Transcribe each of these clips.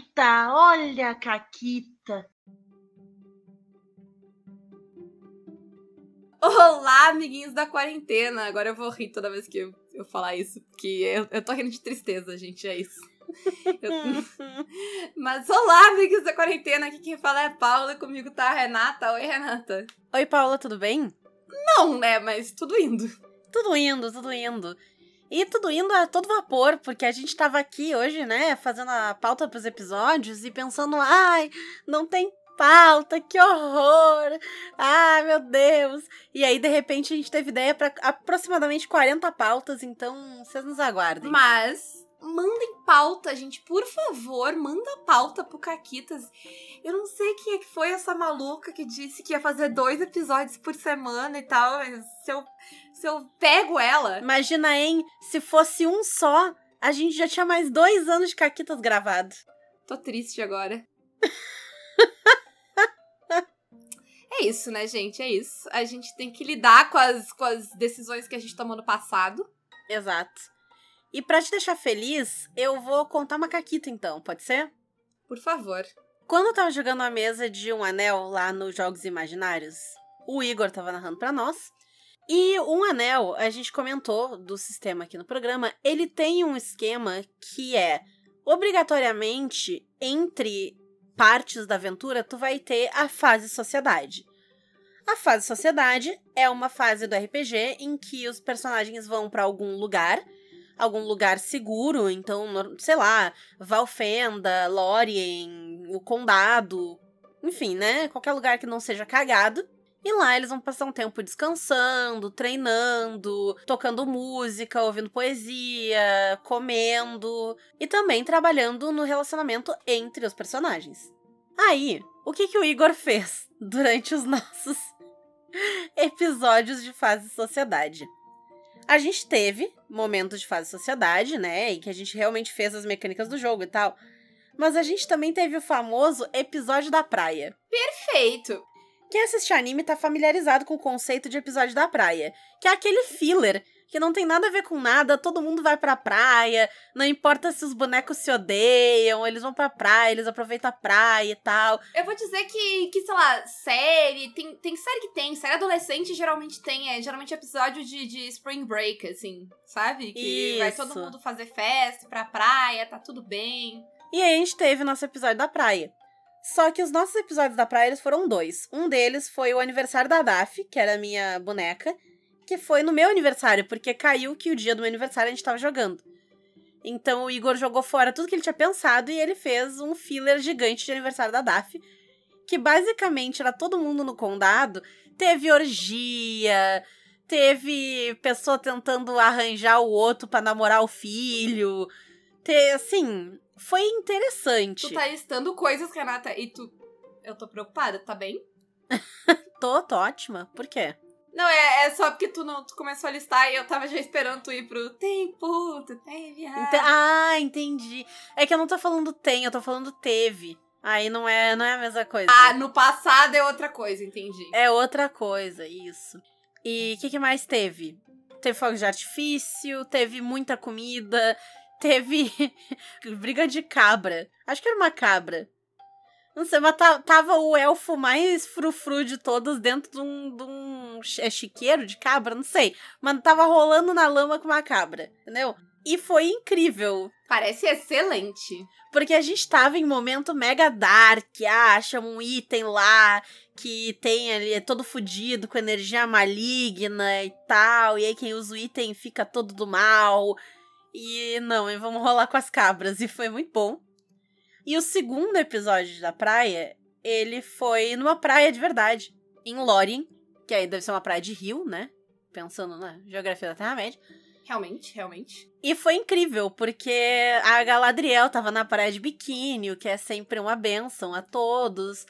Caquita, olha a Caquita. Olá, amiguinhos da quarentena. Agora eu vou rir toda vez que eu, eu falar isso, porque eu, eu tô rindo de tristeza, gente, é isso. Eu... Mas olá, amigos da quarentena. Aqui quem fala é Paula e comigo tá a Renata. Oi, Renata. Oi, Paula, tudo bem? Não, né? Mas tudo indo. Tudo indo, tudo indo. E tudo indo a todo vapor, porque a gente tava aqui hoje, né, fazendo a pauta pros episódios e pensando, ai, não tem pauta, que horror! Ah, meu Deus! E aí, de repente, a gente teve ideia para aproximadamente 40 pautas, então vocês nos aguardem. Mas mandem pauta, gente, por favor, manda pauta pro Caquitas. Eu não sei quem é que foi essa maluca que disse que ia fazer dois episódios por semana e tal, mas se eu, se eu pego ela. Imagina, hein? Se fosse um só, a gente já tinha mais dois anos de Caquitas gravado. Tô triste agora. é isso, né, gente? É isso. A gente tem que lidar com as, com as decisões que a gente tomou no passado. Exato. E para te deixar feliz, eu vou contar uma caquita então, pode ser? Por favor. Quando eu tava jogando a mesa de um anel lá nos Jogos Imaginários, o Igor tava narrando para nós. E um anel, a gente comentou do sistema aqui no programa, ele tem um esquema que é obrigatoriamente entre partes da aventura tu vai ter a fase sociedade. A fase sociedade é uma fase do RPG em que os personagens vão para algum lugar algum lugar seguro, então, sei lá, Valfenda, Lórien, o Condado, enfim, né? Qualquer lugar que não seja cagado. E lá eles vão passar um tempo descansando, treinando, tocando música, ouvindo poesia, comendo e também trabalhando no relacionamento entre os personagens. Aí, o que, que o Igor fez durante os nossos episódios de fase sociedade? A gente teve momentos de fase sociedade, né? E que a gente realmente fez as mecânicas do jogo e tal. Mas a gente também teve o famoso episódio da praia. Perfeito! Quem assiste anime tá familiarizado com o conceito de episódio da praia, que é aquele filler que não tem nada a ver com nada, todo mundo vai pra praia, não importa se os bonecos se odeiam, eles vão pra praia, eles aproveitam a praia e tal. Eu vou dizer que, que sei lá, série, tem, tem série que tem, série adolescente geralmente tem, é geralmente episódio de, de Spring Break, assim, sabe? Que Isso. vai todo mundo fazer festa pra praia, tá tudo bem. E aí a gente teve o nosso episódio da praia. Só que os nossos episódios da praia eles foram dois. Um deles foi o aniversário da Daf, que era a minha boneca, que foi no meu aniversário, porque caiu que o dia do meu aniversário a gente tava jogando. Então o Igor jogou fora tudo que ele tinha pensado e ele fez um filler gigante de aniversário da DAF, que basicamente era todo mundo no condado. Teve orgia, teve pessoa tentando arranjar o outro para namorar o filho. Te, assim, foi interessante. Tu tá listando coisas, Renata, e tu. Eu tô preocupada, tá bem? tô, tô ótima. Por quê? Não, é, é só porque tu, não, tu começou a listar e eu tava já esperando tu ir pro tempo, tu teve. Ent ah, entendi. É que eu não tô falando tem, eu tô falando teve. Aí não é, não é a mesma coisa. Ah, no passado é outra coisa, entendi. É outra coisa, isso. E o que, que mais teve? Teve fogo de artifício, teve muita comida, teve briga de cabra. Acho que era uma cabra. Não sei, mas tava o elfo mais frufru de todos dentro de um, de um é chiqueiro de cabra, não sei. Mas tava rolando na lama com uma cabra, entendeu? E foi incrível. Parece excelente. Porque a gente tava em momento mega dark, ah, acha um item lá que tem ali, é todo fudido, com energia maligna e tal. E aí quem usa o item fica todo do mal. E não, e vamos rolar com as cabras. E foi muito bom. E o segundo episódio da praia, ele foi numa praia de verdade, em Lórien, que aí deve ser uma praia de rio, né? Pensando na geografia da Terra-média. Realmente, realmente. E foi incrível, porque a Galadriel tava na praia de biquíni, o que é sempre uma benção a todos.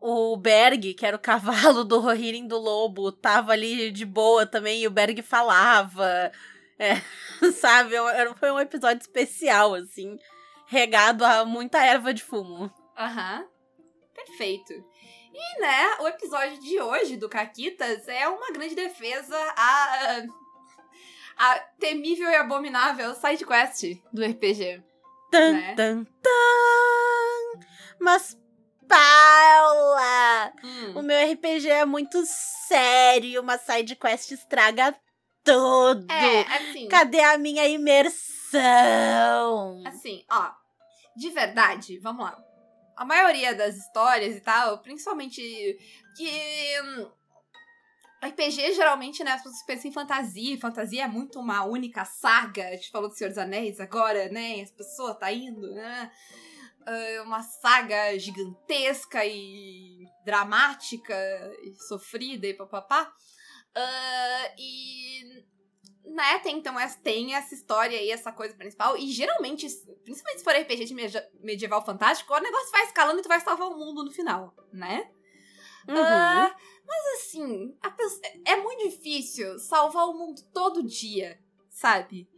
O Berg, que era o cavalo do Rohirrim do Lobo, tava ali de boa também, e o Berg falava. É, sabe? Foi um episódio especial, assim regado a muita erva de fumo. Aham. Perfeito. E, né, o episódio de hoje do Caquitas é uma grande defesa a. a temível e abominável side quest do RPG. Tan, né? tan, tan. Mas, Paula, Hum. o meu RPG é muito sério, uma side quest estraga tudo. É, assim. Cadê a minha imersão? Assim, ó. De verdade, vamos lá. A maioria das histórias e tal, principalmente que. hum, RPG, geralmente, né, as pessoas pensam em fantasia. e Fantasia é muito uma única saga. A gente falou do Senhor dos Anéis agora, né? As pessoas tá indo, né? É uma saga gigantesca e dramática e sofrida e papapá. Ah, e né, tem então essa, tem essa história aí, essa coisa principal. E geralmente, principalmente se for RPG de medieval fantástico, o negócio vai escalando e tu vai salvar o mundo no final, né? Uhum. Ah, mas assim, pessoa- é muito difícil salvar o mundo todo dia, sabe?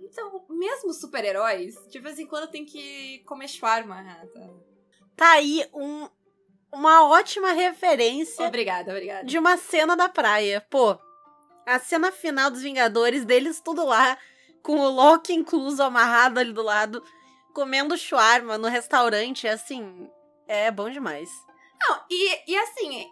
Então, mesmo super-heróis, de vez em quando tem que comer shawarma, Renata. Tá aí um, uma ótima referência Obrigada, obrigada. de uma cena da praia. Pô, a cena final dos Vingadores, deles tudo lá, com o Loki incluso amarrado ali do lado, comendo shawarma no restaurante, assim, é bom demais. Não, e, e assim,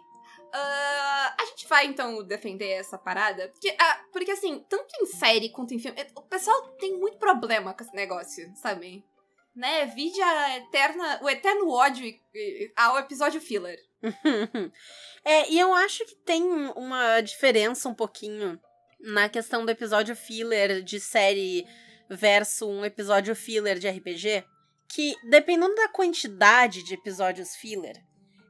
ah, a gente vai então defender essa parada, porque, ah, porque assim, tanto em série quanto em filme, o pessoal tem muito problema com esse negócio, sabe? Né? Vide a eterna, o eterno ódio ao episódio filler. é, e eu acho que tem uma diferença um pouquinho na questão do episódio filler de série versus um episódio filler de RPG, que dependendo da quantidade de episódios filler,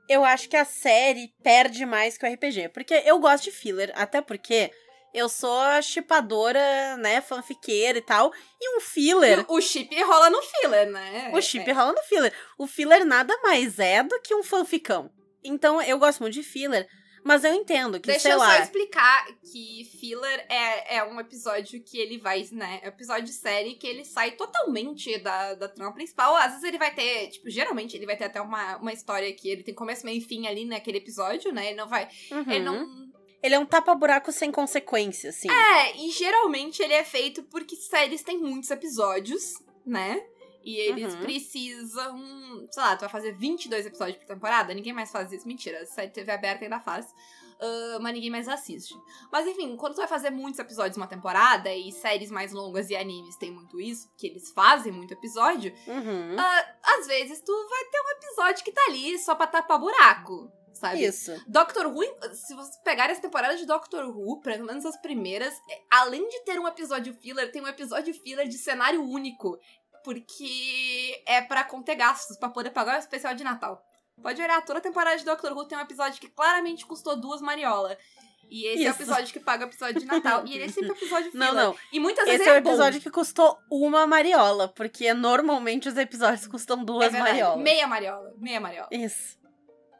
eu acho que a série perde mais que o RPG, porque eu gosto de filler, até porque eu sou a chipadora, né, fanfiqueira e tal, e um filler O, o chip rola no filler, né? o chip rola no filler. O filler nada mais é do que um fanficão. Então, eu gosto muito de filler, mas eu entendo que, Deixa sei eu lá... só explicar que filler é, é um episódio que ele vai, né? É um episódio de série que ele sai totalmente da, da trama principal. Às vezes ele vai ter, tipo, geralmente ele vai ter até uma, uma história que ele tem começo, meio e fim ali naquele episódio, né? Ele não vai. Uhum. Ele não. Ele é um tapa-buraco sem consequência, assim. É, e geralmente ele é feito porque séries têm muitos episódios, né? E eles Uhum. precisam. Sei lá, tu vai fazer 22 episódios por temporada? Ninguém mais faz isso. Mentira, a série TV aberta ainda faz. ah, mas ninguém mais assiste. Mas enfim, quando tu vai fazer muitos episódios uma temporada, e séries mais longas e animes tem muito isso, que eles fazem muito episódio, Uhum. às vezes tu vai ter um episódio que tá ali só pra tapar buraco, sabe? Isso. Doctor Who, se vocês pegarem as temporadas de Doctor Who, pelo menos as primeiras, é, além de ter um episódio filler, tem um episódio filler de cenário único. Porque é pra conter gastos, pra poder pagar o especial de Natal. Pode olhar, toda a temporada de Doctor Who tem um episódio que claramente custou duas mariola. E esse é o Isso. episódio que paga o episódio de Natal. e ele é sempre o episódio filler. Não, não. E muitas vezes Esse é o ele bom. episódio que custou uma mariola, porque normalmente os episódios custam É duas verdade. mariolas. Meia mariola. Meia mariola. Isso.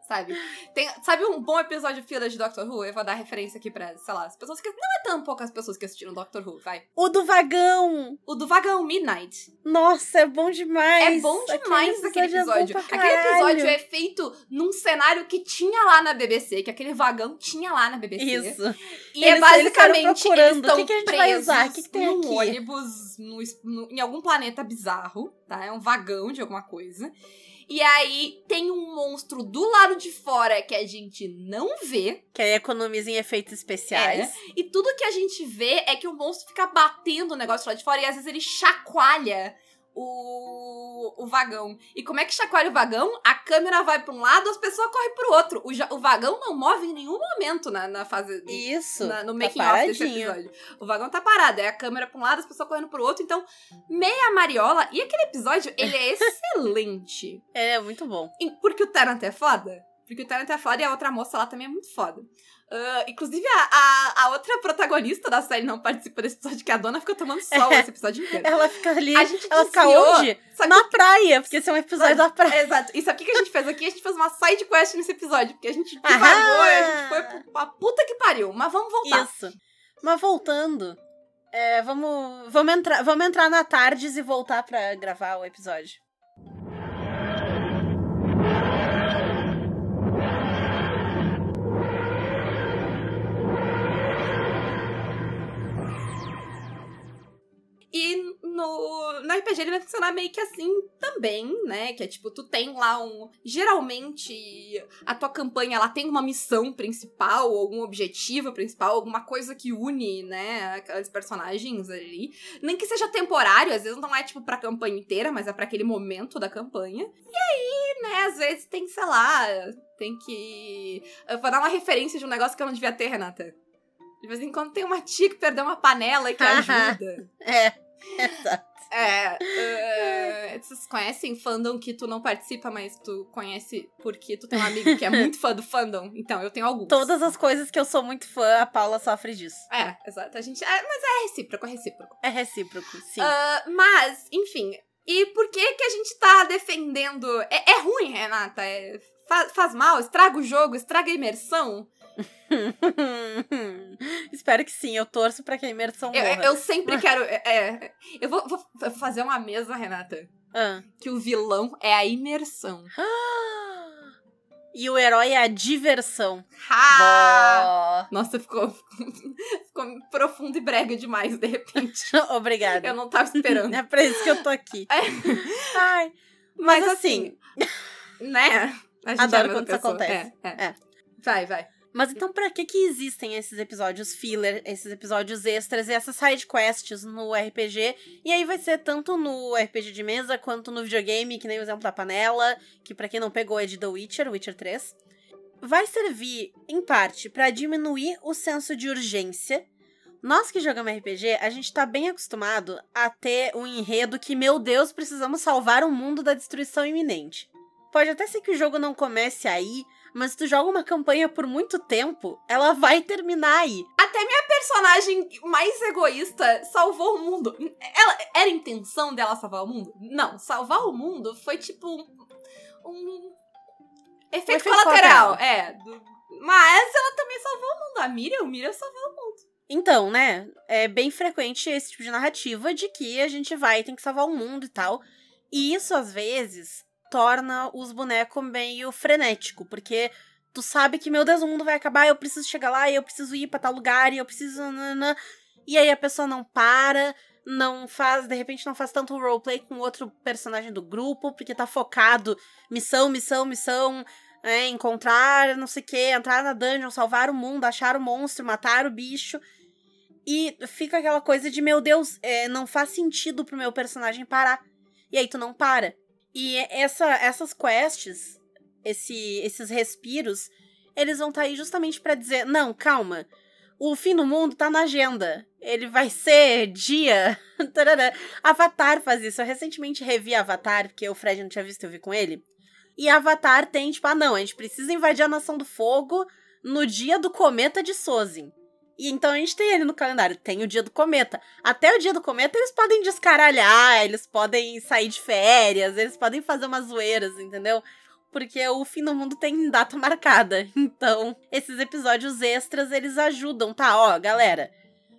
Sabe? Tem, sabe um bom episódio filler de Doctor Who? Eu vou dar referência aqui pra, sei lá, as pessoas que. Não é tão poucas pessoas que assistiram Doctor Who, vai. O do vagão! O do Vagão Midnight. Nossa, é bom demais! É bom demais aquele é bom episódio. pra aquele episódio é feito num cenário que tinha lá na BBC, que aquele vagão tinha lá na BBC. Isso. E Eles- é basicamente eles procurando, estão o que que a gente vai presos que que tem num aqui? ônibus no no- em algum planeta bizarro, tá? É um vagão de alguma coisa. E aí tem um monstro do lado de fora que a gente não vê. Que aí economiza em efeitos especiais. E tudo que a gente vê é que o monstro fica batendo o negócio lá de fora e às vezes ele chacoalha o, o vagão. E como é que chacoalha o vagão? A câmera vai pra um lado, as pessoas correm pro outro. O, ja- o vagão não move em nenhum momento na, na fase. Isso. na- no tá making off desse episódio. O vagão tá parado, é a câmera pra um lado, as pessoas correndo pro outro. Então, meia mariola. E aquele episódio, ele é excelente. É, muito bom. Porque o Tarant é foda. Porque o Tarant é foda e a outra moça lá também é muito foda. Ah, inclusive, a, a, a outra protagonista da série não participa desse episódio, que a dona fica tomando sol esse episódio inteiro. Ela fica ali. A gente ela fica onde? Só que, Na praia, porque esse é um episódio da praia. Exato. E sabe o que a gente fez aqui? A gente fez uma side quest nesse episódio, porque a gente divagou a gente foi pra puta que pariu. Mas vamos voltar. Isso. Mas voltando, é, vamos, vamos, entrar, vamos entrar na Tardes e voltar pra gravar o episódio. RPG ele vai funcionar meio que assim também, né? Que é tipo, tu tem lá um. Geralmente, a tua campanha ela tem uma missão principal, algum objetivo principal, alguma coisa que une, né, aqueles personagens ali. Nem que seja temporário, às vezes não é tipo pra campanha inteira, mas é para aquele momento da campanha. E aí, né, às vezes tem, sei lá, tem que. Eu vou dar uma referência de um negócio que eu não devia ter, Renata. De vez em quando tem uma tia que perdeu uma panela e que ajuda. é. É. Uh, vocês conhecem fandom que tu não participa, mas tu conhece porque tu tem um amigo que é muito fã do fandom? Então, eu tenho alguns. Todas as coisas que eu sou muito fã, a Paula sofre disso. É, exato. A gente. É, mas é recíproco, é recíproco. É recíproco, sim. Uh, mas, enfim. E por que que a gente tá defendendo. É, é ruim, Renata. É, faz, faz mal, estraga o jogo, estraga a imersão. Espero que sim, eu torço pra que a imersão eu, morra. Eu sempre quero. É, é, eu vou, vou, fazer uma mesa, Renata. Ah. Que o vilão é a imersão. E o herói é a diversão. Ha! Nossa, ficou, ficou profundo e brega demais, de repente. Obrigada. Eu não tava esperando. É pra isso que eu tô aqui. É. Ai, mas, mas assim, né? A gente Adoro é a quando isso pessoa. acontece. É, é. É. Vai, vai. Mas então, pra que que existem esses episódios filler, esses episódios extras e essas side quests no RPG? E aí vai ser tanto no RPG de mesa quanto no videogame, que nem o exemplo da panela, que pra quem não pegou é de The Witcher, Witcher 3. Vai servir, em parte, pra diminuir o senso de urgência. Nós que jogamos RPG, a gente tá bem acostumado a ter um enredo que, meu Deus, precisamos salvar o mundo da destruição iminente. Pode até ser que o jogo não comece aí, mas se tu joga uma campanha por muito tempo, ela vai terminar aí. Até minha personagem mais egoísta salvou o mundo. Ela, era a intenção dela salvar o mundo? Não, salvar o mundo foi tipo um, um efeito, efeito colateral. É. do- mas ela também salvou o mundo. A Miriam, o Miriam salvou o mundo. Então, né, é bem frequente esse tipo de narrativa de que a gente vai tem que salvar o mundo e tal. E isso, às vezes, torna os bonecos meio frenético, porque tu sabe que, meu Deus, o mundo vai acabar, eu preciso chegar lá, eu preciso ir pra tal lugar, eu preciso. E aí a pessoa não para, não faz, de repente não faz tanto roleplay com outro personagem do grupo, porque tá focado missão, missão, missão, é, encontrar não sei o que, entrar na dungeon, salvar o mundo, achar o monstro, matar o bicho. E fica aquela coisa de, meu Deus, é, não faz sentido pro meu personagem parar. E aí tu não para. E essa, essas quests, esse, esses respiros, eles vão estar tá aí justamente para dizer: não, calma. O fim do mundo tá na agenda. Ele vai ser dia. Avatar faz isso. Eu recentemente revi Avatar, porque o Fred não tinha visto, eu vi com ele. E Avatar tem, tipo, ah, não, a gente precisa invadir a Nação do Fogo no dia do cometa de Sozin. E então a gente tem ali no calendário, tem o dia do cometa. Até o dia do cometa eles podem descaralhar, eles podem sair de férias, eles podem fazer umas zoeiras, entendeu? Porque o fim do mundo tem data marcada. Então, esses episódios extras, eles ajudam, tá? Ó, galera,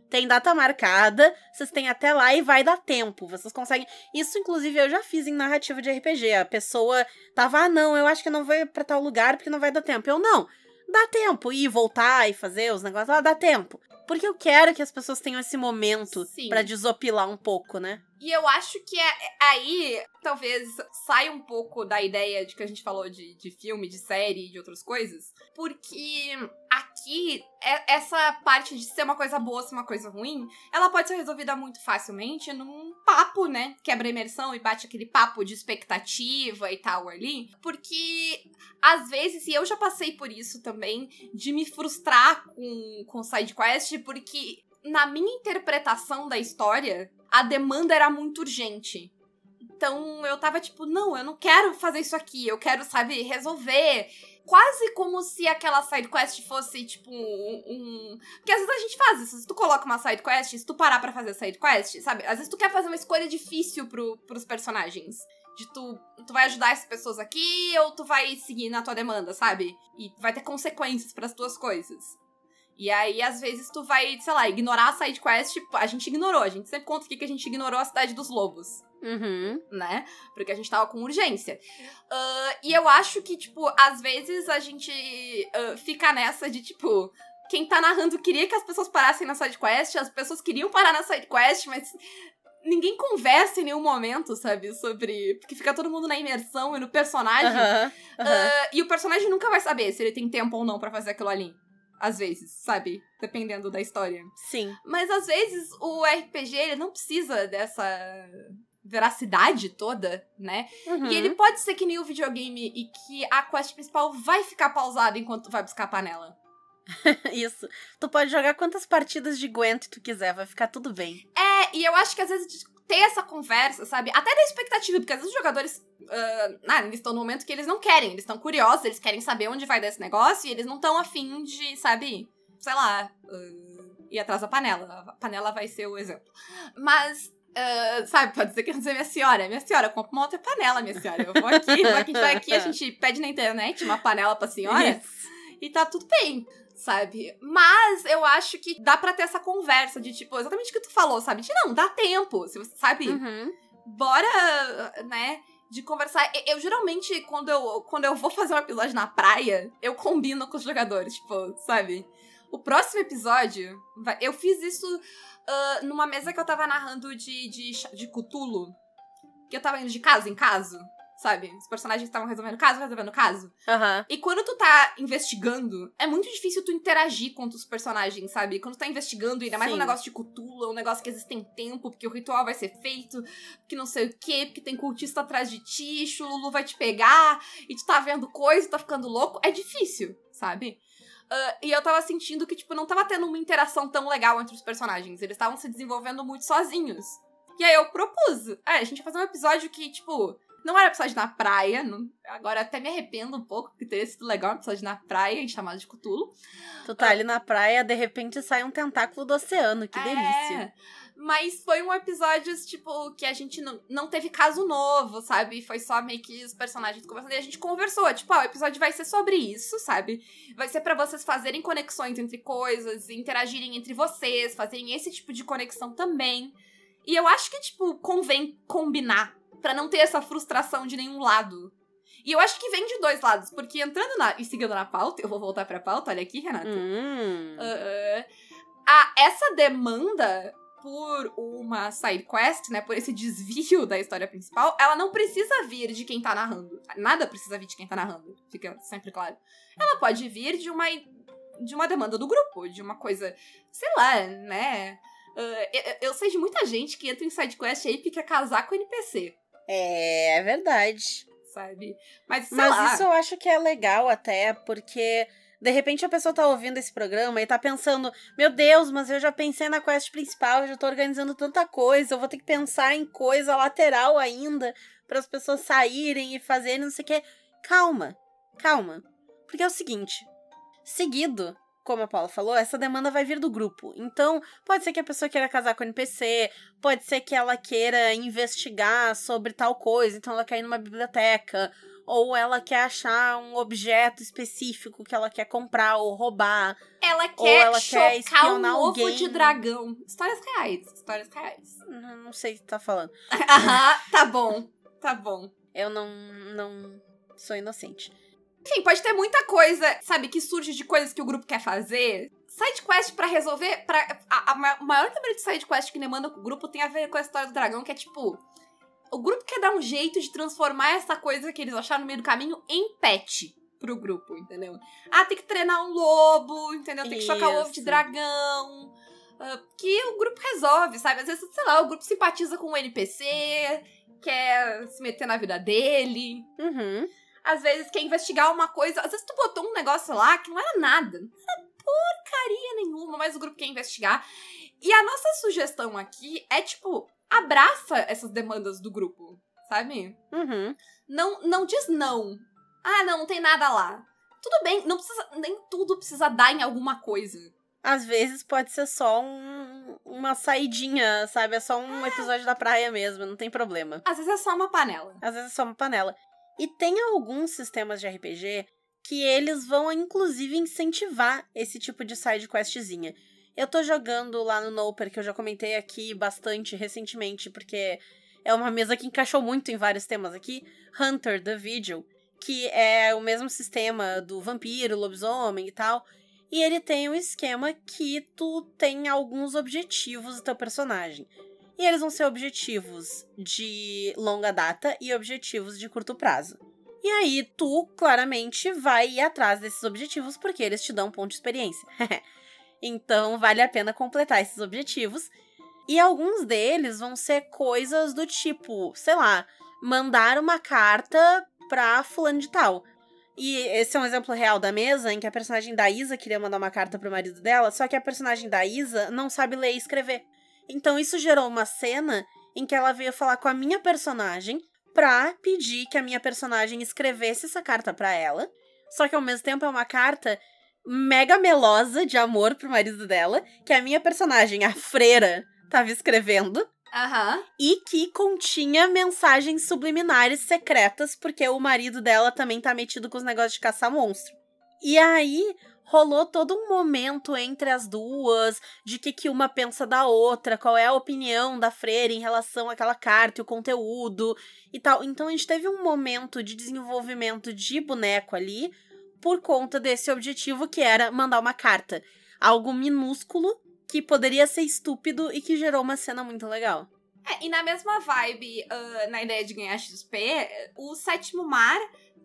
tem data marcada, vocês têm até lá e vai dar tempo. Vocês conseguem. Isso, inclusive, eu já fiz em narrativa de RPG. A pessoa tava, ah, não, eu acho que eu não vou pra tal lugar porque não vai dar tempo. Eu, não, dá tempo. Ir, voltar e fazer os negócios, ah, dá tempo. Porque eu quero que as pessoas tenham esse momento pra desopilar um pouco, né? E eu acho que é, é- aí talvez saia um pouco da ideia de que a gente falou de, de filme, de série e de outras coisas. Porque aqui, é- essa parte de ser uma coisa boa, ser uma coisa ruim, ela pode ser resolvida muito facilmente num papo, né? Quebra a imersão e bate aquele papo de expectativa e tal ali. Porque às vezes, e eu já passei por isso também, de me frustrar com, com side quest, porque na minha interpretação da história, a demanda era muito urgente. Então eu tava tipo, não, eu não quero fazer isso aqui, eu quero, sabe, resolver. Quase como se aquela side quest fosse, tipo, um. um- Porque às vezes a gente faz isso. Se tu coloca uma side quest, se tu parar pra fazer a side quest, sabe? Às vezes tu quer fazer uma escolha difícil pro, pros personagens. De tu, tu vai ajudar essas pessoas aqui ou tu vai seguir na tua demanda, sabe? E vai ter consequências pras tuas coisas. E aí, às vezes, tu vai, sei lá, ignorar a side quest. A gente ignorou, a gente sempre conta aqui que a gente ignorou a cidade dos lobos Uhum. né? Porque a gente tava com urgência. Ah, e eu acho que, tipo, às vezes a gente ah, fica nessa de, tipo, quem tá narrando queria que as pessoas parassem na sidequest, as pessoas queriam parar na sidequest, mas ninguém conversa em nenhum momento, sabe? Sobre. Porque fica todo mundo na imersão e no personagem. Ah, e o personagem nunca vai saber se ele tem tempo ou não pra fazer aquilo ali. Às vezes, sabe? Dependendo da história. Sim. Mas às vezes o RPG ele não precisa dessa veracidade toda, né? Uhum. E ele pode ser que nem o videogame e que a quest principal vai ficar pausada enquanto tu vai buscar a panela. Isso. Tu pode jogar quantas partidas de Gwent tu quiser, vai ficar tudo bem. É, e eu acho que às vezes ter essa conversa, sabe? Até da expectativa, porque às vezes os jogadores. ah, ah, eles estão no momento que eles não querem, eles estão curiosos, eles querem saber onde vai dar esse negócio e eles não estão afim de, sabe? Sei lá. ah, ir atrás da panela. A panela vai ser o exemplo. Mas. ah, sabe, pode dizer que não dizer minha senhora. Minha senhora, compra uma outra panela, minha senhora. Eu vou aqui, vou aqui, vai aqui, a gente pede na internet uma panela pra senhora Isso. e tá tudo bem, sabe? Mas eu acho que dá pra ter essa conversa de, tipo, exatamente o que tu falou, sabe? De não, dá tempo, se você sabe, Uhum. bora, né? De conversar. Eu, eu, geralmente, quando eu, quando eu vou fazer um episódio na praia, eu combino com os jogadores, tipo, sabe? O próximo episódio, vai- eu fiz isso ah, numa mesa que eu tava narrando de, de, de Cthulhu. Que eu tava indo de caso em caso, sabe? Os personagens estavam resolvendo caso, resolvendo caso. Aham. E quando tu tá investigando, é muito difícil tu interagir com os personagens, sabe? Quando tu tá investigando, ainda mais um Sim. negócio de Cthulhu, um negócio que existe em tempo, porque o ritual vai ser feito, que não sei o quê, porque tem cultista atrás de ti, Lulu vai te pegar, e tu tá vendo coisa, tá ficando louco, é difícil, sabe? Ah, e eu tava sentindo que, tipo, não tava tendo uma interação tão legal entre os personagens. Eles estavam se desenvolvendo muito sozinhos. E aí eu propus. É, a gente vai fazer um episódio que, tipo, não era episódio na praia. não- agora até me arrependo um pouco, porque teria sido legal um episódio na praia, em chamado de Cthulhu. Tu tá ali na praia, de repente sai um tentáculo do oceano. Que É, delícia. Mas foi um episódio, tipo, que a gente não, não teve caso novo, sabe? Foi só meio que os personagens conversando e a gente conversou. Tipo, ah, o episódio vai ser sobre isso, sabe? Vai ser pra vocês fazerem conexões entre coisas, interagirem entre vocês, fazerem esse tipo de conexão também. E eu acho que, tipo, convém combinar pra não ter essa frustração de nenhum lado. E eu acho que vem de dois lados, porque entrando na. e seguindo na pauta, eu vou voltar pra pauta, olha aqui, Renata. Hum. Ah, ah, essa demanda por uma side quest, né, por esse desvio da história principal, ela não precisa vir de quem tá narrando. Nada precisa vir de quem tá narrando, fica sempre claro. Ela pode vir de uma de uma demanda do grupo, de uma coisa, sei lá, né? Ah, eu, eu sei de muita gente que entra em side quest aí e quer casar com NPC, É, é verdade. sabe? Mas Mas lá. isso eu acho que é legal até, porque de repente a pessoa tá ouvindo esse programa e tá pensando: meu Deus, mas eu já pensei na quest principal, eu já tô organizando tanta coisa, eu vou ter que pensar em coisa lateral ainda para as pessoas saírem e fazerem não sei o quê. Calma, calma. Porque é o seguinte: seguido. Como a Paula falou, essa demanda vai vir do grupo. Então, pode ser que a pessoa queira casar com o NPC, pode ser que ela queira investigar sobre tal coisa, então ela quer ir numa biblioteca, ou ela quer achar um objeto específico que ela quer comprar ou roubar. Ela Ou quer ela quer chocar um espionar ovo alguém. de dragão. Histórias reais, histórias reais. Não, não sei o que tá falando. Aham, tá bom, tá bom. Eu não, não sou inocente. Enfim, pode ter muita coisa, sabe, que surge de coisas que o grupo quer fazer. Side quest pra resolver. Pra, a, a maior número de side quest que demanda o grupo tem a ver com a história do dragão, que é tipo. O grupo quer dar um jeito de transformar essa coisa que eles acharam no meio do caminho em pet pro grupo, entendeu? Ah, tem que treinar um lobo, entendeu? Tem que chocar o ovo de dragão. ah, que o grupo resolve, sabe? Às vezes, sei lá, o grupo simpatiza com o NPC, quer se meter na vida dele Uhum. Às vezes quer investigar uma coisa. Às vezes tu botou um negócio lá que não era nada. Não era porcaria nenhuma, mas o grupo quer investigar. E a nossa sugestão aqui é, tipo, abraça essas demandas do grupo, sabe? Uhum. Não, não diz não. Ah, não, não tem nada lá. Tudo bem, não precisa. Nem tudo precisa dar em alguma coisa. Às vezes pode ser só um, uma saidinha, sabe? É só um episódio da praia mesmo, não tem problema. Às vezes é só uma panela. Às vezes é só uma panela. E tem alguns sistemas de RPG que eles vão, inclusive, incentivar esse tipo de side questzinha. Eu tô jogando lá no Noper, que eu já comentei aqui bastante recentemente, porque é uma mesa que encaixou muito em vários temas aqui. Hunter, The Vigil, que é o mesmo sistema do vampiro, lobisomem e tal. E ele tem um esquema que tu tem alguns objetivos do teu personagem. E eles vão ser objetivos de longa data e objetivos de curto prazo. E aí, tu claramente vai ir atrás desses objetivos porque eles te dão ponto de experiência. então, vale a pena completar esses objetivos. E alguns deles vão ser coisas do tipo, sei lá, mandar uma carta pra fulano de tal. E esse é um exemplo real da mesa em que a personagem da Isa queria mandar uma carta pro marido dela, só que a personagem da Isa não sabe ler e escrever. Então isso gerou uma cena em que ela veio falar com a minha personagem pra pedir que a minha personagem escrevesse essa carta para ela. Só que ao mesmo tempo é uma carta mega melosa de amor pro marido dela, que a minha personagem, a freira, tava escrevendo. Aham. E que continha mensagens subliminares secretas, porque o marido dela também tá metido com os negócios de caçar monstro. E aí, rolou todo um momento entre as duas, de que, que uma pensa da outra, qual é a opinião da freira em relação àquela carta e o conteúdo e tal. Então a gente teve um momento de desenvolvimento de boneco ali por conta desse objetivo que era mandar uma carta. Algo minúsculo que poderia ser estúpido e que gerou uma cena muito legal. É, e na mesma vibe, uh, na ideia de ganhar XP, o sétimo mar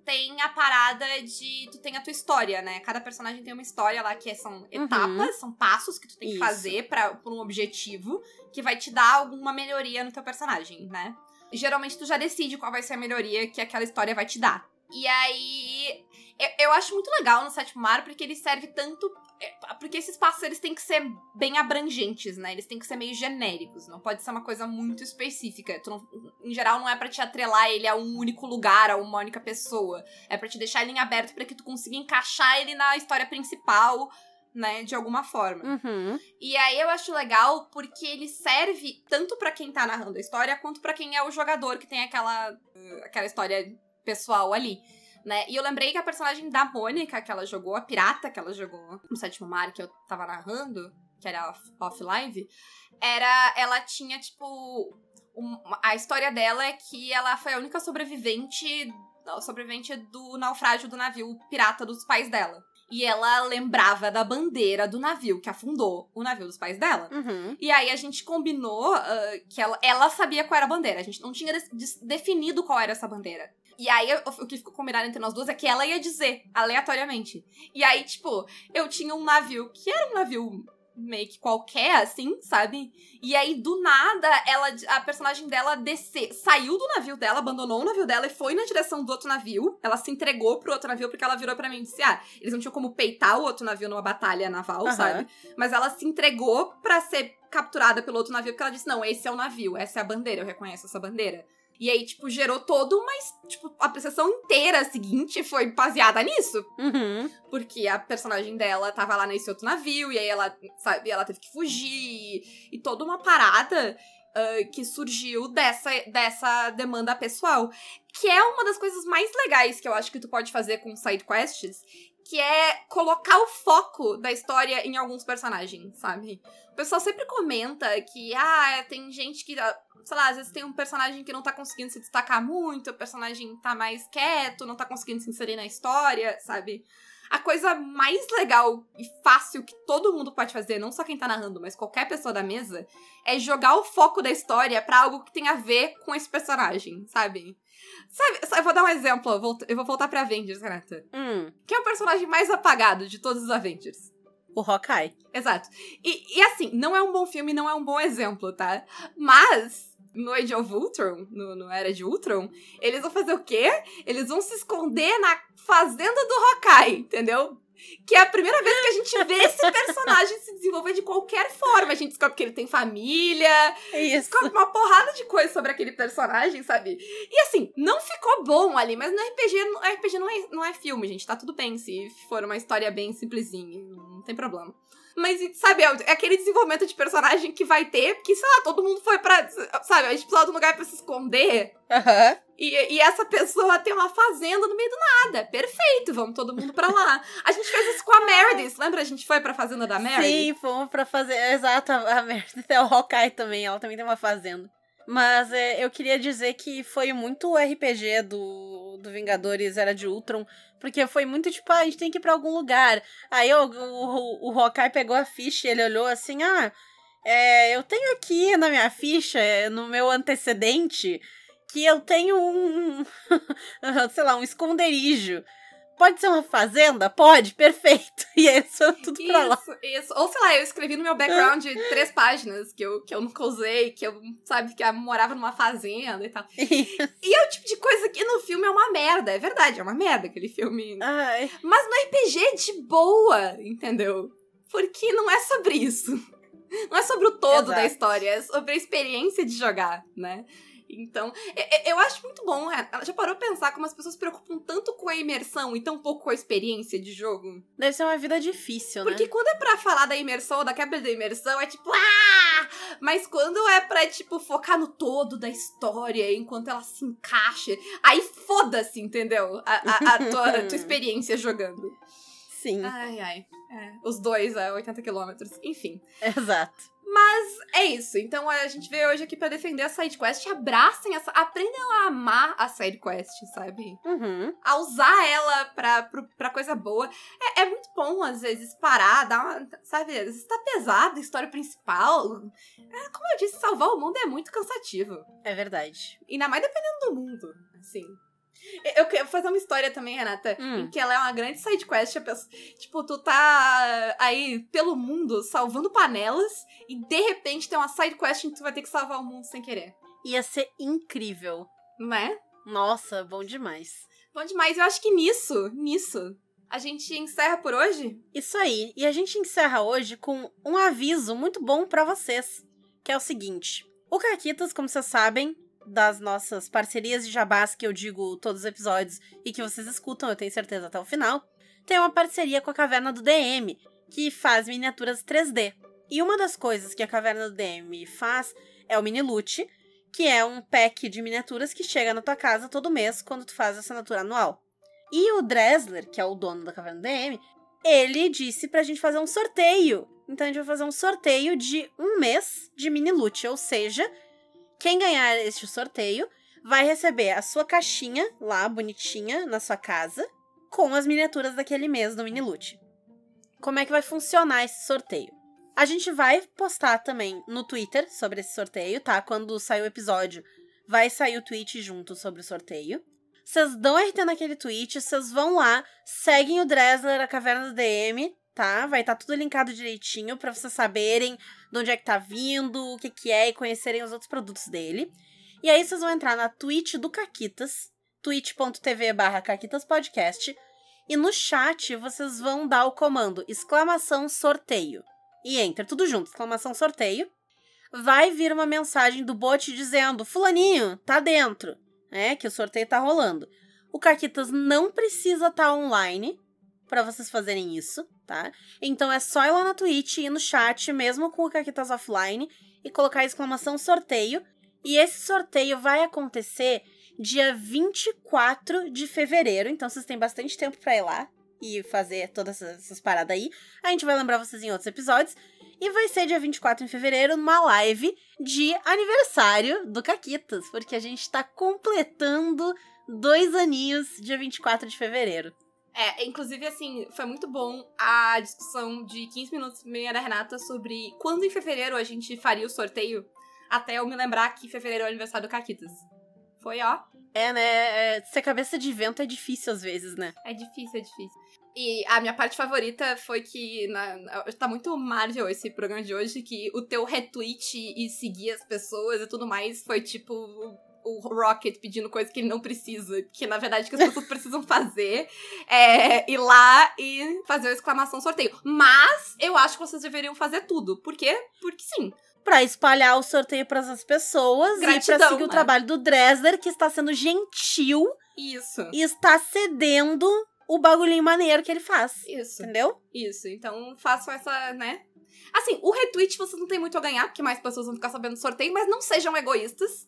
tem a parada de tu tem a tua história, né? Cada personagem tem uma história lá que são etapas, são passos que tu tem que Isso. fazer para por um objetivo que vai te dar alguma melhoria no teu personagem, né? Geralmente tu já decide qual vai ser a melhoria que aquela história vai te dar. E aí eu, eu acho muito legal no sétimo mar porque ele serve tanto é, porque esses passos eles têm que ser bem abrangentes, né? Eles têm que ser meio genéricos, não pode ser uma coisa muito específica. Não- em geral, não é pra te atrelar ele a um único lugar, a uma única pessoa. É pra te deixar ele em aberto pra que tu consiga encaixar ele na história principal, né? De alguma forma. Uhum. E aí eu acho legal porque ele serve tanto pra quem tá narrando a história quanto pra quem é o jogador que tem aquela, uh, aquela história pessoal ali. Né? E eu lembrei que a personagem da Mônica que ela jogou, a pirata que ela jogou no sétimo mar que eu tava narrando, que era off- off-live, era. Ela tinha, tipo. um- a história dela é que ela foi a única sobrevivente. Sobrevivente do naufrágio do navio pirata dos pais dela. E ela lembrava da bandeira do navio que afundou o navio dos pais dela. Uhum. E aí a gente combinou ah, que ela, ela sabia qual era a bandeira. A gente não tinha definido qual era essa bandeira. E aí o, que ficou combinado entre nós duas é que ela ia dizer, aleatoriamente. E aí, tipo, eu tinha um navio que era um navio meio que qualquer, assim, sabe? E aí, do nada, ela, a personagem dela descer, saiu do navio dela, abandonou o navio dela e foi na direção do outro navio. Ela se entregou pro outro navio porque ela virou pra mim e disse: Ah, eles não tinham como peitar o outro navio numa batalha naval, Aham. sabe? Mas ela se entregou pra ser capturada pelo outro navio porque ela disse: Não, esse é o navio, essa é a bandeira, eu reconheço essa bandeira. E aí, tipo, gerou todo uma. Tipo, a sessão inteira seguinte foi baseada nisso. Uhum. Porque a personagem dela tava lá nesse outro navio, e aí ela, sabe, ela teve que fugir. E toda uma parada ah, que surgiu dessa, dessa demanda pessoal. Que é uma das coisas mais legais que eu acho que tu pode fazer com side quests. Que é colocar o foco da história em alguns personagens, sabe? O pessoal sempre comenta que, ah, tem gente que, sei lá, às vezes tem um personagem que não tá conseguindo se destacar muito, o personagem tá mais quieto, não tá conseguindo se inserir na história, sabe? A coisa mais legal e fácil que todo mundo pode fazer, não só quem tá narrando, mas qualquer pessoa da mesa, é jogar o foco da história pra algo que tem a ver com esse personagem, sabe? Sabe, eu vou dar um exemplo, eu vou, eu vou voltar pra Avengers, Renata. Hum. Quem é o personagem mais apagado de todos os Avengers? O Hawkeye. Exato. E, e assim, não é um bom filme, não é um bom exemplo, tá? Mas, no Age of Ultron, no, no Era de Ultron, eles vão fazer o quê? Eles vão se esconder na fazenda do Hawkeye, entendeu? Que é a primeira vez que a gente vê esse personagem se desenvolver de qualquer forma. A gente descobre que ele tem família, Isso. descobre uma porrada de coisa sobre aquele personagem, sabe? E assim, não ficou bom ali, mas no RPG, no RPG não, é, não é filme, gente. Tá tudo bem se for uma história bem simplesinha, não tem problema. Mas, sabe, é aquele desenvolvimento de personagem que vai ter, porque, sei lá, todo mundo foi pra. Sabe, a gente precisava de um lugar pra se esconder. Aham. E, e essa pessoa tem uma fazenda no meio do nada. Perfeito, vamos todo mundo pra lá. A gente fez isso com a Meredith, lembra? A gente foi pra fazenda da Meredith? Sim, fomos pra fazer. Exato, a a Meredith é o Hawkeye também, ela também tem uma fazenda. Mas é, eu queria dizer que foi muito RPG do, do Vingadores Era de Ultron, porque foi muito tipo, ah, a gente tem que ir pra algum lugar. Aí o, o, o Hawkeye pegou a ficha e ele olhou assim, ah, É, eu tenho aqui na minha ficha, no meu antecedente, que eu tenho um. sei lá, um esconderijo. Pode ser uma fazenda? Pode, perfeito. E aí só tudo pra lá. Isso, isso. Ou sei lá, eu escrevi no meu background três páginas que eu, que eu nunca usei, que eu, sabe, que eu morava numa fazenda e tal. e é o tipo de coisa que no filme é uma merda. É verdade, é uma merda aquele filme. Ai. Mas no RPG é de boa, entendeu? Porque não é sobre isso. Não é sobre o todo Exato. da história, é sobre a experiência de jogar, né? Então, eu, eu acho muito bom. é, Ela já parou pra pensar como as pessoas se preocupam tanto com a imersão e tão pouco com a experiência de jogo? Deve ser uma vida difícil, Porque né? quando é pra falar da imersão ou da quebra da imersão, é tipo, ah! Mas quando é pra, tipo, focar no todo da história, enquanto ela se encaixa, aí foda-se, entendeu? A, a- a tua, a tua experiência jogando. Sim, Ai, ai. É, os dois a 80 quilômetros. Enfim. exato. É isso. Então a gente veio hoje aqui pra defender a sidequest. Abracem essa. Aprendam a amar a sidequest, sabe? Uhum. a usar ela pra, pra coisa boa. É, é muito bom, às vezes, parar, dar uma. Sabe, às vezes tá pesado a história principal. É, como eu disse, salvar o mundo é muito cansativo. É verdade. Ainda mais dependendo do mundo, assim. Eu- quero fazer uma história também, Renata, Hum. em que ela é uma grande sidequest. Tipo, tu tá aí pelo mundo salvando panelas e de repente tem uma sidequest em que tu vai ter que salvar o mundo sem querer. Ia ser incrível. Né? Nossa, bom demais. Bom demais. Eu acho que nisso, nisso, a gente encerra por hoje. Isso aí. E a gente encerra hoje com um aviso muito bom pra vocês, que é o seguinte: o Caquitas, como vocês sabem, das nossas parcerias de jabás que eu digo todos os episódios e que vocês escutam, eu tenho certeza até o final, tem uma parceria com a Caverna do DM, que faz miniaturas 3D. E uma das coisas que a Caverna do DM faz é o Mini Loot, que é um pack de miniaturas que chega na tua casa todo mês quando tu faz a assinatura anual. E o Dresler, que é o dono da Caverna do DM, ele disse pra gente fazer um sorteio. Então a gente vai fazer um sorteio de um mês de mini loot, ou seja, quem ganhar este sorteio vai receber a sua caixinha lá bonitinha na sua casa com as miniaturas daquele mês do mini loot. Como é que vai funcionar esse sorteio? A gente vai postar também no Twitter sobre esse sorteio, tá? Quando sair o episódio, vai sair o tweet junto sobre o sorteio. Vocês dão RT naquele tweet, vocês vão lá, seguem o Dresler, a Caverna do DM, tá? Vai estar tudo linkado direitinho pra vocês saberem de onde é que tá vindo, o que que é e conhecerem os outros produtos dele. E aí vocês vão entrar na Twitch do Caquitas, twitch.tv barra caquitaspodcast, e no chat vocês vão dar o comando exclamação sorteio. E entra tudo junto, exclamação sorteio. Vai vir uma mensagem do bot dizendo, fulaninho, tá dentro né? Que o sorteio tá rolando. O Caquitas não precisa estar online para vocês fazerem isso, tá? Então é só ir lá na Twitch e no chat, mesmo com o Caquitas offline, e colocar exclamação sorteio. E esse sorteio vai acontecer dia 24 de fevereiro, então vocês têm bastante tempo para ir lá e fazer todas essas paradas aí. A gente vai lembrar vocês em outros episódios. E vai ser dia 24 de fevereiro, numa live de aniversário do Caquitas, porque a gente tá completando dois aninhos dia 24 de fevereiro. É, inclusive, assim, foi muito bom a discussão de 15 minutos e meia da Renata sobre quando em fevereiro a gente faria o sorteio, até eu me lembrar que fevereiro é o aniversário do Caquitas. Foi, ó. É, né? É, ser cabeça de vento é difícil às vezes, né? É difícil, é difícil. E a minha parte favorita foi que na, na- tá muito Marvel esse programa de hoje, que o teu retweet e seguir as pessoas e tudo mais foi tipo o, o Rocket pedindo coisa que ele não precisa. Que na verdade o que as pessoas precisam fazer é ir lá e fazer a exclamação sorteio. Mas eu acho que vocês deveriam fazer tudo. Por quê? Porque sim. Pra espalhar o sorteio pras outras pessoas e Gratidão, pra seguir o né? trabalho do Dresler, que está sendo gentil Isso. e está cedendo o bagulhinho maneiro que ele faz. Isso. Entendeu? Isso, então façam essa, né? Assim, o retweet vocês não têm muito a ganhar, porque mais pessoas vão ficar sabendo do sorteio, mas não sejam egoístas.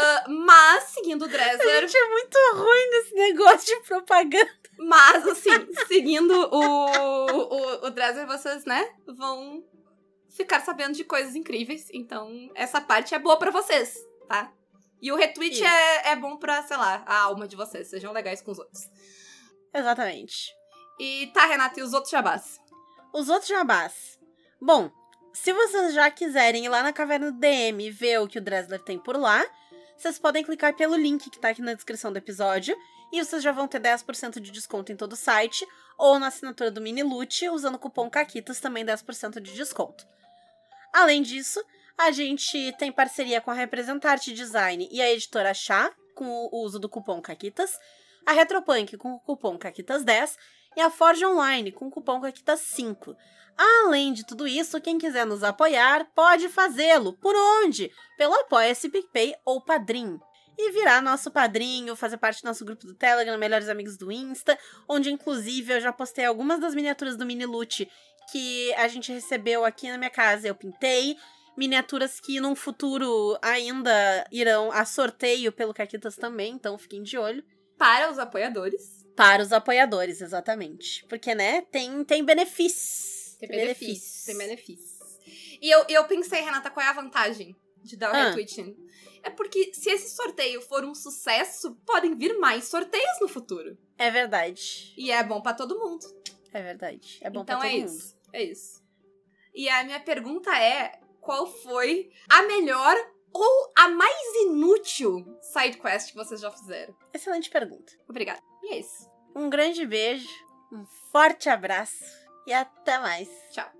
Ah, mas, seguindo o A Dresser, gente é muito ruim nesse negócio de propaganda. mas assim, seguindo o, o, o Dresser, vocês, né, vão ficar sabendo de coisas incríveis. Então, essa parte é boa pra vocês, tá? E o retweet é, é bom pra, sei lá, a alma de vocês. Sejam legais com os outros. Exatamente. E tá, Renata, e os outros jabás? Os outros jabás. Bom, Se vocês já quiserem ir lá na caverna do DM e ver o que o Dresler tem por lá, vocês podem clicar pelo link que tá aqui na descrição do episódio e vocês já vão ter 10% de desconto em todo o site ou na assinatura do Mini Loot usando o cupom CAQUITAS também 10% de desconto. Além disso, a gente tem parceria com a Representarte Design e a editora Chá, com o uso do cupom CAQUITAS, a Retropunk com o cupom CAQUITAS10 e a Forge Online com o cupom CAQUITAS5. Além de tudo isso, quem quiser nos apoiar pode fazê-lo. Por onde? Pelo Apoia-se PicPay ou Padrim. E virar nosso padrinho, fazer parte do nosso grupo do Telegram, Melhores Amigos do Insta, onde inclusive eu já postei algumas das miniaturas do Mini Loot que a gente recebeu aqui na minha casa. Eu pintei, miniaturas que num futuro ainda irão a sorteio pelo Caquitas também, então fiquem de olho. Para os apoiadores. Para os apoiadores, exatamente. Porque, né, tem, tem benefícios. Tem benefícios. Tem benefícios. E eu, eu pensei, Renata, qual é a vantagem de dar o Ah. retweet? É porque se esse sorteio for um sucesso, podem vir mais sorteios no futuro. É verdade. E é bom pra todo mundo. É verdade. É bom então pra todo é mundo. isso. É isso. E a minha pergunta é: qual foi a melhor ou a mais inútil side quest que vocês já fizeram? Excelente pergunta. Obrigada. E é isso. Um grande beijo, um forte abraço e até mais. Tchau.